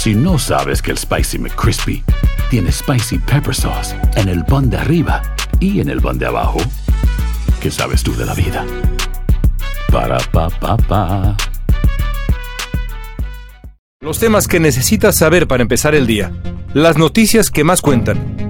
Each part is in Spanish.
Si no sabes que el Spicy McCrispy tiene Spicy Pepper Sauce en el pan de arriba y en el pan de abajo, ¿qué sabes tú de la vida? Para, pa, pa, pa. Los temas que necesitas saber para empezar el día. Las noticias que más cuentan.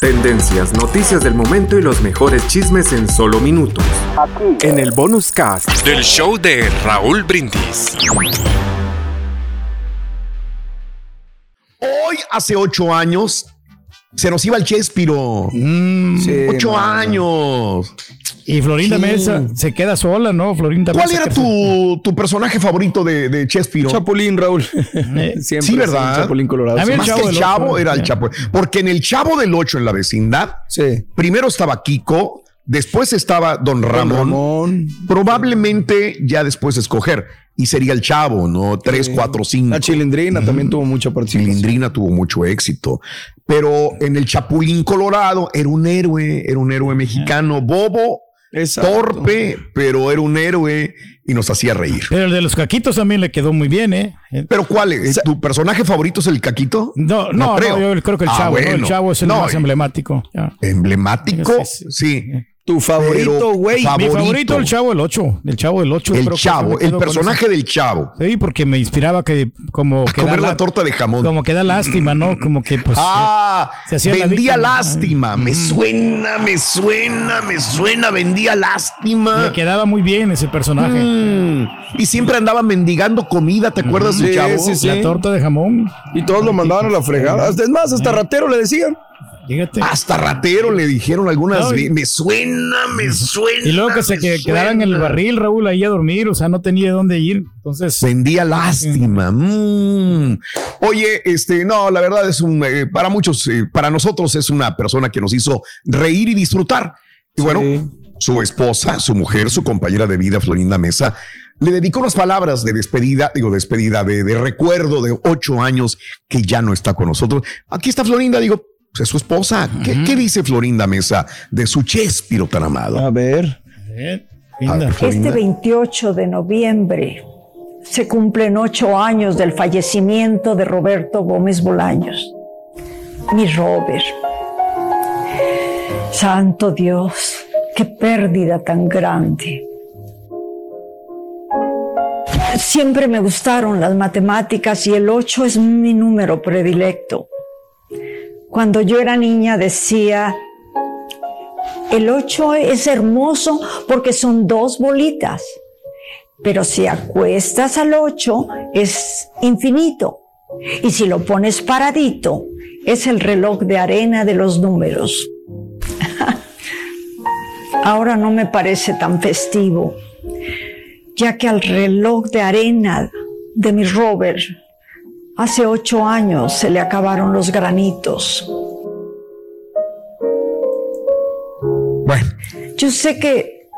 Tendencias, noticias del momento y los mejores chismes en solo minutos. En el bonus cast. del show de Raúl Brindis. Hoy, hace ocho años, se nos iba el Chespiro. ocho años. Y Florinda Sí. Mesa se queda sola, ¿no? Florinda ¿Cuál Mesa era tu, tu personaje favorito de, de Chespiro? Chapulín, Raúl. Eh, Siempre Sí, ¿verdad? Chapulín Colorado. El Más Chavo que el del Chavo Ocho, era el sí. Chapo. Porque en el Chavo del Ocho en la vecindad, Sí. primero estaba Kiko, después estaba Don Don Ramón. Probablemente ya después escoger. Y sería el Chavo, ¿no? Tres, cuatro, cinco. La Chilindrina también tuvo mucha participación. Cilindrina tuvo mucho éxito, pero en el Chapulín Colorado era un héroe, era un héroe mexicano, bobo, Exacto. torpe, pero era un héroe y nos hacía reír. Pero el de los caquitos también le quedó muy bien, ¿eh? Pero ¿cuál es? ¿Tu personaje favorito es el Caquito? No, no, no, yo creo que el Ah, Chavo, ¿no? El. Chavo es el más emblemático. Emblemático, Sí, sí. Tu favorito, güey. Mi favorito. el Chavo, el 8. El Chavo, el 8. El Chavo, el personaje del Chavo. Sí, porque me inspiraba que como que Comer la torta de jamón. Como que da lástima, ¿no? Como que pues Ah, se hacía la vendía víctima. lástima. Me suena, me suena, me suena, vendía lástima. le quedaba muy bien ese personaje. Mm, Y siempre andaba mendigando comida, ¿te acuerdas del Sí, chavo? sí, sí. La torta de jamón. Y todos lo mandaban a la fregada. Es más, hasta ratero le decían. Fíjate. Hasta ratero le dijeron algunas No, y- veces. Me suena, me suena. Y luego que se me que- quedaran en el suena". barril, Raúl, ahí a dormir, o sea, no tenía dónde ir. Entonces, Vendía lástima. Mm. Oye, este, no, la verdad es un, eh, para muchos, eh, para nosotros es una persona que nos hizo reír y disfrutar. Y bueno, su esposa, su mujer, su compañera de vida, Florinda Mesa, le dedicó unas palabras de despedida, digo, despedida, de, de recuerdo de ocho años que ya no está con nosotros. Aquí está Florinda, digo, es su esposa. ¿Qué, qué dice Florinda Mesa de su Chespiro tan amado? A ver. A. Este 28 de noviembre se cumplen ocho años del fallecimiento de Roberto Gómez Bolaños. Mi Robert. Santo Dios, qué pérdida tan grande. Siempre me gustaron las matemáticas y el 8 es mi número predilecto. Cuando yo era niña decía, el 8 es hermoso porque son dos bolitas, pero si acuestas al 8 es infinito. Y si lo pones paradito, es el reloj de arena de los números. Ahora no me parece tan festivo, ya que al reloj de arena de mi Robert hace ocho años se le acabaron los granitos. Bueno, Yo sé que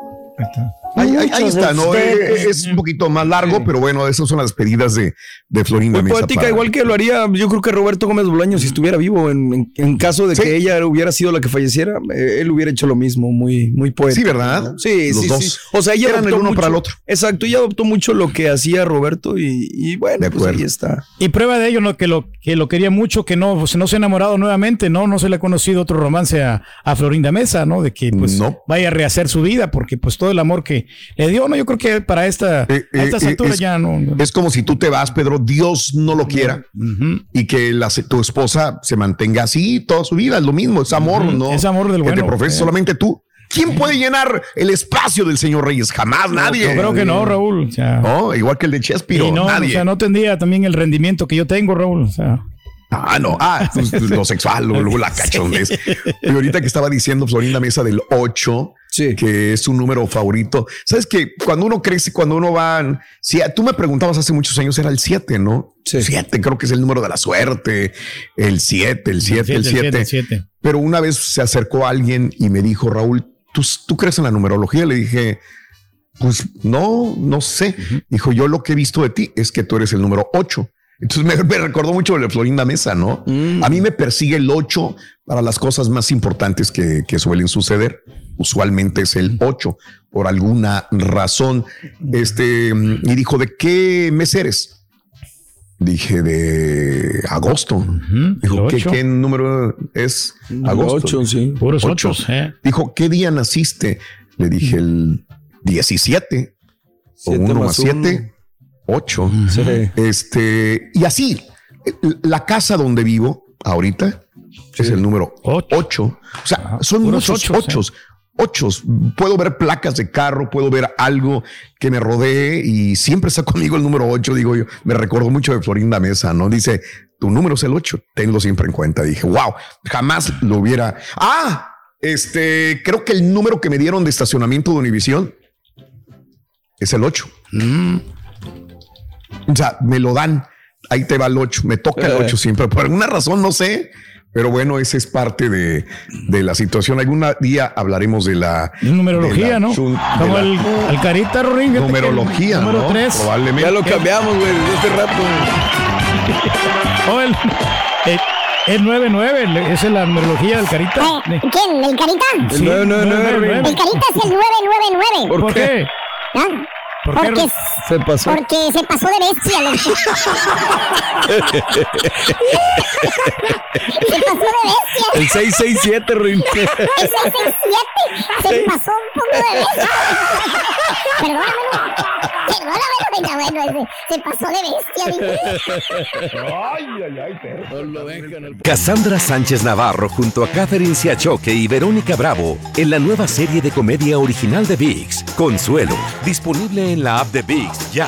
ahí, ahí- está, ¿no? Eh, ustedes- Es un poquito más largo, pero bueno, esas son las despedidas de, de Florinda Muy Mesa. poética, para- igual que lo haría, yo creo que Roberto Gómez Bolaños, si estuviera vivo, en, en- en caso de Sí. que ella hubiera sido la que falleciera, eh, él hubiera hecho lo mismo, muy, muy poético. Sí, ¿verdad? Sí, Los sí, dos. sí. O sea, ella Eran el adoptó uno mucho- para el otro. Exacto, ella adoptó mucho lo que hacía Roberto y, y bueno, De pues acuerdo. ahí está. Y prueba de ello, ¿no? Que lo, que lo quería mucho, que no, pues, no se ha enamorado nuevamente, ¿no? No se le ha conocido otro romance a, a Florinda Mesa, ¿no? De que pues No. vaya a rehacer su vida, porque pues todo el amor que, le dio, no, yo creo que para esta, Eh, a estas eh, alturas es, ya no. no. es como si tú te vas, Pedro, Dios no lo quiera y que la, tu esposa se mantenga así toda su vida. Es lo mismo, es amor, ¿no? es amor del que bueno, te profeses eh. solamente tú. ¿Quién puede llenar el espacio del señor Reyes? Jamás, nadie. Yo creo que no, Raúl. O sea, No, igual que el de Chespiro, no, nadie. o sea, no tendría también el rendimiento que yo tengo, Raúl. O sea, Ah, no, ah, pues, lo sexual, luego, luego la cachondez. Y ahorita que estaba diciendo Florinda Mesa del 8, que es un número favorito. Sabes que cuando uno crece, cuando uno va, si tú me preguntabas hace muchos años, era el 7, ¿no? 7, creo que es el número de la suerte, el 7, el 7, el 7. el siete. Pero una vez se acercó alguien y me dijo, Raúl, ¿tú, tú crees en la numerología? Le dije, pues no, no sé. Dijo, yo lo que he visto de ti es que tú eres el número 8. Entonces me, me, recordó mucho de Florinda Mesa, ¿no? Mm. A mí me persigue el 8 para las cosas más importantes que, que suelen suceder. Usualmente es el 8 por alguna razón. Este, y dijo, ¿de qué mes eres? Dije de agosto. Uh -huh. Dijo, ¿qué, ¿qué, número es? Agosto. 8, sí. Puros 8. 8. Eh. Dijo, ¿qué día naciste? Le dije el 17 o 1 más 7. Ocho. Este, y así, la casa donde vivo ahorita es el número ocho. O sea, ah, son muchos ochos. ¿eh? ochos. Puedo ver placas de carro, puedo ver algo que me rodee y siempre está conmigo el número 8. Digo yo, me recuerdo mucho de Florinda Mesa, ¿no? Dice, tu número es el 8, tenlo siempre en cuenta. Dije, wow, jamás lo hubiera. Ah, este, creo que el número que me dieron de estacionamiento de Univisión es el 8. O sea, me lo dan. Ahí te va el 8. Me toca el Eh. 8 siempre. Por alguna razón, no sé. Pero bueno, esa es parte de, de la situación. Algún día hablaremos de la Es numerología, de la ¿no? de Como la el, el carita, Rorín. que el numerología, Número ¿no? 3. Probablemente. Ya lo cambiamos, güey, desde este rato. O el, el, el 99, esa es la numerología del carita. Eh, ¿Quién? ¿El Carita? Sí, 999. El Carita es el 999. ¿Por, ¿Por qué? qué? ¿Por qué, Porque, Se pasó. porque se pasó de bestia. loco. se pasó de bestia. El 667, Rin. El 667 se pasó un poco de bestia. Perdóname. Perdóname, bueno, ese- se pasó de bestia. dije. Cassandra Sánchez Navarro junto a Catherine Siachoque y Verónica Bravo en la nueva serie de comedia original de VIX, Consuelo, disponible en la app de VIX ya.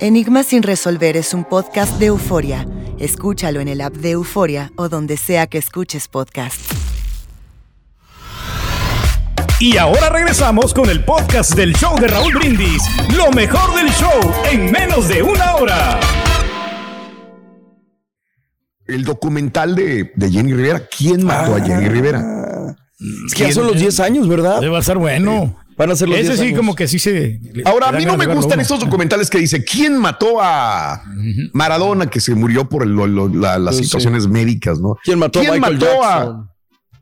Enigma sin resolver es un podcast de euforia. Escúchalo en el app de Euforia o donde sea que escuches podcast. Y ahora regresamos con el podcast del show de Raúl Brindis. Lo mejor del show en menos de una hora. El documental de, de Jenny Rivera. ¿Quién mató a Jenny Rivera? Es que ya son los 10 años, ¿verdad? Debe ser bueno. Van a ser los Ese 10 sí, años. como que sí se. Ahora, a mí no me gustan uno. estos documentales que dice quién mató a Maradona, que se murió por el- lo- lo- la- las Pues sí. situaciones médicas, ¿no? ¿Quién mató a Michael mató a- Jackson?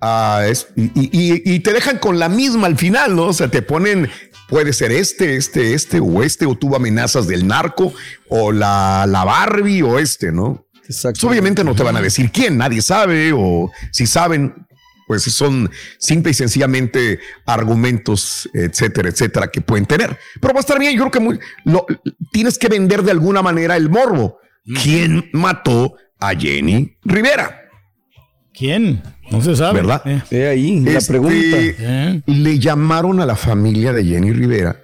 a es- y, y- y te dejan con la misma al final, ¿no? O sea, te ponen, puede ser este, este, este o este, o tuvo amenazas del narco, o la, la Barbie, o este, ¿no? Pues obviamente no te van a decir quién, nadie sabe, o si saben, pues son simple y sencillamente argumentos, etcétera, etcétera, que pueden tener. Pero va a estar bien, yo creo que muy- lo- tienes que vender de alguna manera el morbo. ¿Quién mató a Jenny Rivera? ¿Quién? No se sabe. ¿Verdad? Eh, ahí, la Este, pregunta. Le llamaron a la familia de Jenny Rivera,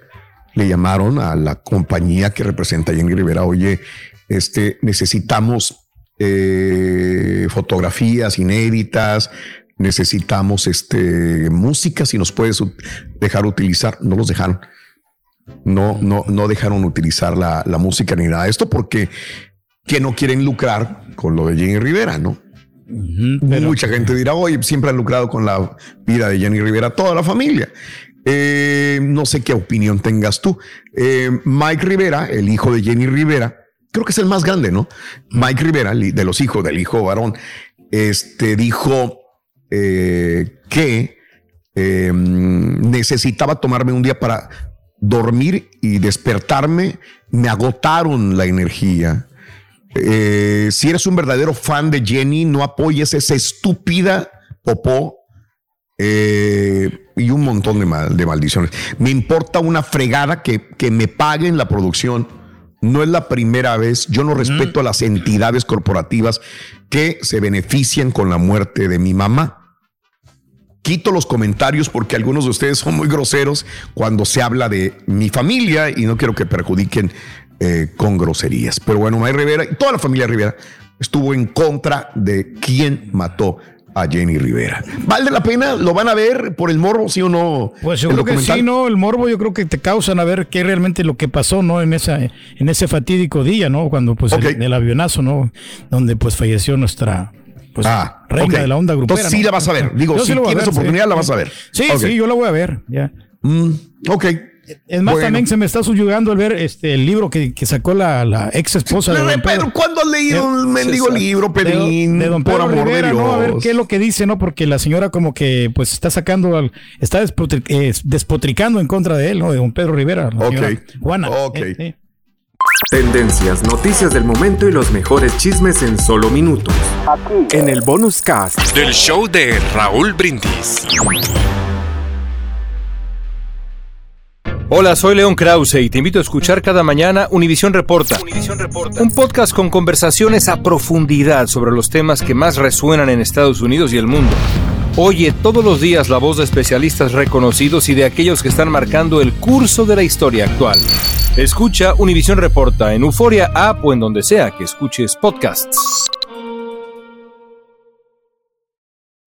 le llamaron a la compañía que representa a Jenny Rivera, oye, este, necesitamos eh, fotografías inéditas, necesitamos este, música, si nos puedes dejar utilizar, no los dejaron. No, no, no dejaron utilizar la, la música ni nada de esto porque que no quieren lucrar con lo de Jenny Rivera, ¿no? Mucha gente dirá, oye, siempre han lucrado con la vida de Jenny Rivera, toda la familia. Eh, no sé qué opinión tengas tú. Eh, Mike Rivera, el hijo de Jenny Rivera, creo que es el más grande, ¿no? Mike Rivera, de los hijos del hijo varón, este dijo eh, que eh, necesitaba tomarme un día para dormir y despertarme. Me agotaron la energía. Eh, si eres un verdadero fan de Jenny, no apoyes esa estúpida popó eh, y un montón de, mal- de maldiciones. Me importa una fregada que, que me paguen la producción. No es la primera vez. Yo no respeto a las entidades corporativas que se benefician con la muerte de mi mamá. Quito los comentarios porque algunos de ustedes son muy groseros cuando se habla de mi familia y no quiero que perjudiquen eh, con groserías. Pero bueno, May Rivera y toda la familia Rivera estuvo en contra de quien mató a Jenny Rivera. ¿Vale la pena? ¿Lo van a ver por el morbo, sí o no? Pues yo creo que sí, ¿no? El morbo yo creo que te causan a ver qué realmente lo que pasó, ¿no? En esa, en ese fatídico día, ¿no? Cuando pues el, el avionazo, ¿no? Donde pues falleció nuestra pues, reina ok. de la onda grupera. Entonces sí la vas a ver. Digo, Yo si sí tienes ver, sí. oportunidad, la vas a ver. Sí, sí, yo la voy a ver, ya. Mm, ok. Es más, Bueno. también se me está subyugando al ver este el libro que, que sacó la, la ex esposa de Don Pedro. ¿cuándo has leído un mendigo libro, Pedrín? De, de Don Por Pedro amor de Rivera, ¿no? A ver qué es lo que dice, ¿no? Porque la señora como que pues está sacando, al- está despotri- eh, despotricando en contra de él, ¿no? De Don Pedro Rivera. la Juana. Ok. Eh. Tendencias, noticias del momento y los mejores chismes en solo minutos. En el bonus cast. Del show de Raúl Brindis. Hola, soy León Krause y te invito a escuchar cada mañana Univisión Reporta. Un podcast con conversaciones a profundidad sobre los temas que más resuenan en Estados Unidos y el mundo. Oye todos los días la voz de especialistas reconocidos y de aquellos que están marcando el curso de la historia actual. Escucha Univisión Reporta en Euforia App o en donde sea que escuches podcasts.